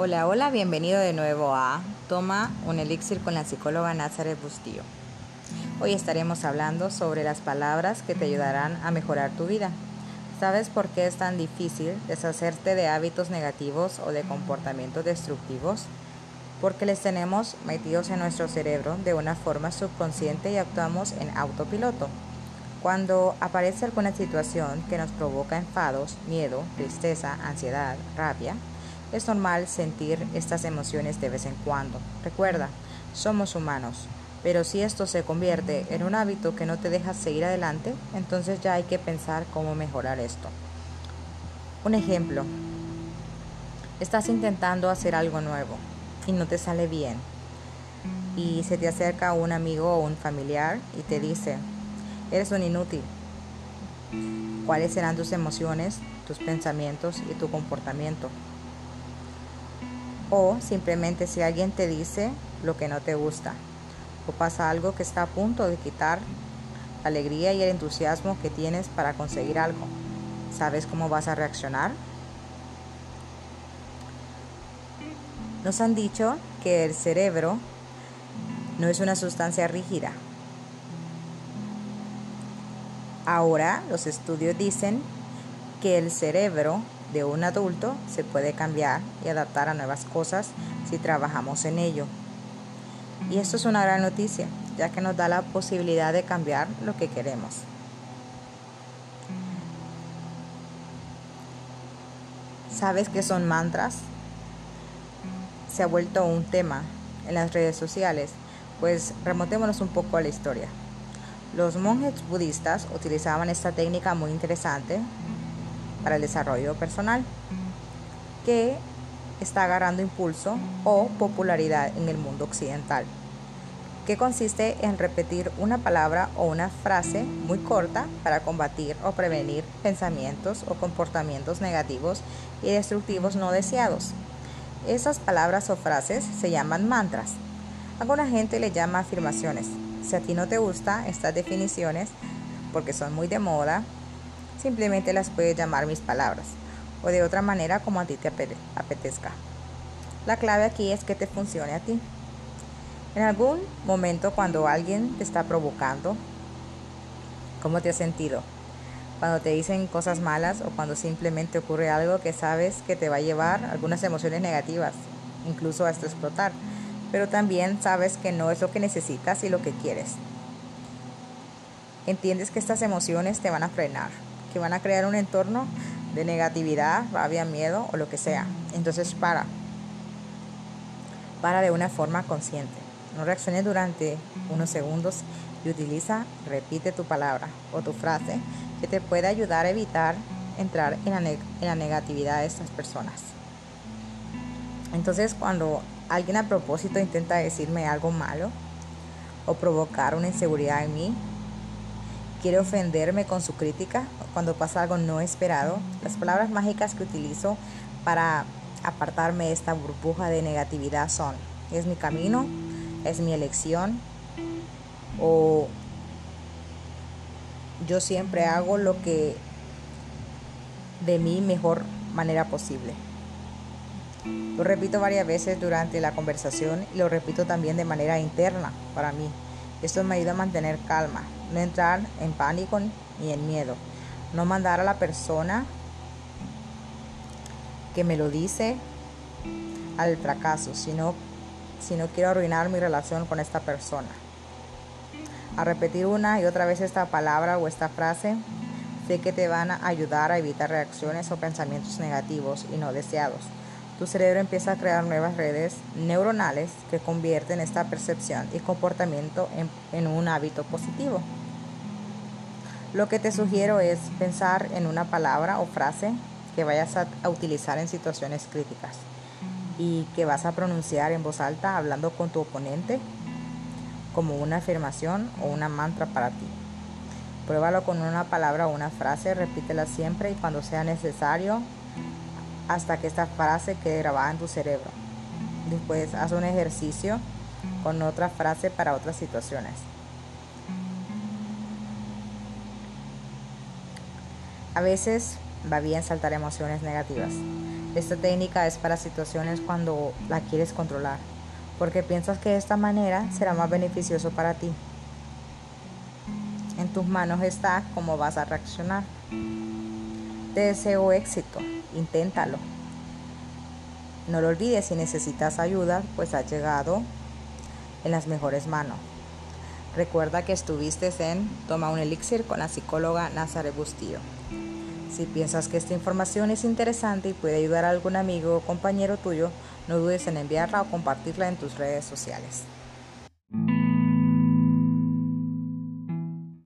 Hola, hola, bienvenido de nuevo a Toma un elixir con la psicóloga Nazaret Bustillo. Hoy estaremos hablando sobre las palabras que te ayudarán a mejorar tu vida. ¿Sabes por qué es tan difícil deshacerte de hábitos negativos o de comportamientos destructivos? Porque les tenemos metidos en nuestro cerebro de una forma subconsciente y actuamos en autopiloto. Cuando aparece alguna situación que nos provoca enfados, miedo, tristeza, ansiedad, rabia, es normal sentir estas emociones de vez en cuando. Recuerda, somos humanos, pero si esto se convierte en un hábito que no te deja seguir adelante, entonces ya hay que pensar cómo mejorar esto. Un ejemplo, estás intentando hacer algo nuevo y no te sale bien. Y se te acerca un amigo o un familiar y te dice, eres un inútil. ¿Cuáles serán tus emociones, tus pensamientos y tu comportamiento? O simplemente si alguien te dice lo que no te gusta o pasa algo que está a punto de quitar la alegría y el entusiasmo que tienes para conseguir algo. ¿Sabes cómo vas a reaccionar? Nos han dicho que el cerebro no es una sustancia rígida. Ahora los estudios dicen que el cerebro de un adulto se puede cambiar y adaptar a nuevas cosas si trabajamos en ello. Y esto es una gran noticia, ya que nos da la posibilidad de cambiar lo que queremos. ¿Sabes qué son mantras? Se ha vuelto un tema en las redes sociales, pues remontémonos un poco a la historia. Los monjes budistas utilizaban esta técnica muy interesante para el desarrollo personal que está agarrando impulso o popularidad en el mundo occidental, que consiste en repetir una palabra o una frase muy corta para combatir o prevenir pensamientos o comportamientos negativos y destructivos no deseados. Esas palabras o frases se llaman mantras. Alguna gente le llama afirmaciones. Si a ti no te gustan estas definiciones, porque son muy de moda, simplemente las puedes llamar mis palabras o de otra manera como a ti te apetezca. La clave aquí es que te funcione a ti. En algún momento cuando alguien te está provocando, ¿cómo te has sentido? Cuando te dicen cosas malas o cuando simplemente ocurre algo que sabes que te va a llevar algunas emociones negativas, incluso hasta explotar, pero también sabes que no es lo que necesitas y lo que quieres. Entiendes que estas emociones te van a frenar, que van a crear un entorno de negatividad, rabia, miedo o lo que sea. Entonces para. Para de una forma consciente. No reacciones durante unos segundos y utiliza, repite tu palabra o tu frase que te puede ayudar a evitar entrar en la, en la negatividad de estas personas. Entonces cuando alguien a propósito intenta decirme algo malo o provocar una inseguridad en mí, quiere ofenderme con su crítica cuando pasa algo no esperado. Las palabras mágicas que utilizo para apartarme de esta burbuja de negatividad son, es mi camino, es mi elección o yo siempre hago lo que de mi mejor manera posible. Lo repito varias veces durante la conversación y lo repito también de manera interna para mí. Esto me ayuda a mantener calma, no entrar en pánico ni en miedo, no mandar a la persona que me lo dice al fracaso, sino si no quiero arruinar mi relación con esta persona. A repetir una y otra vez esta palabra o esta frase, sé que te van a ayudar a evitar reacciones o pensamientos negativos y no deseados tu cerebro empieza a crear nuevas redes neuronales que convierten esta percepción y comportamiento en, un hábito positivo. Lo que te sugiero es pensar en una palabra o frase que vayas a, utilizar en situaciones críticas y que vas a pronunciar en voz alta hablando con tu oponente como una afirmación o una mantra para ti. Pruébalo con una palabra o una frase, repítela siempre y cuando sea necesario hasta que esta frase quede grabada en tu cerebro. Después haz un ejercicio con otra frase para otras situaciones. A veces va bien saltar emociones negativas, Esta técnica es para situaciones cuando la quieres controlar, porque piensas que de esta manera será más beneficioso para ti. En tus manos está cómo vas a reaccionar. Te deseo éxito, inténtalo. No lo olvides si necesitas ayuda, pues has llegado en las mejores manos. Recuerda que estuviste en Toma un Elixir con la psicóloga Nazare Bustillo. Si piensas que esta información es interesante y puede ayudar a algún amigo o compañero tuyo, no dudes en enviarla o compartirla en tus redes sociales.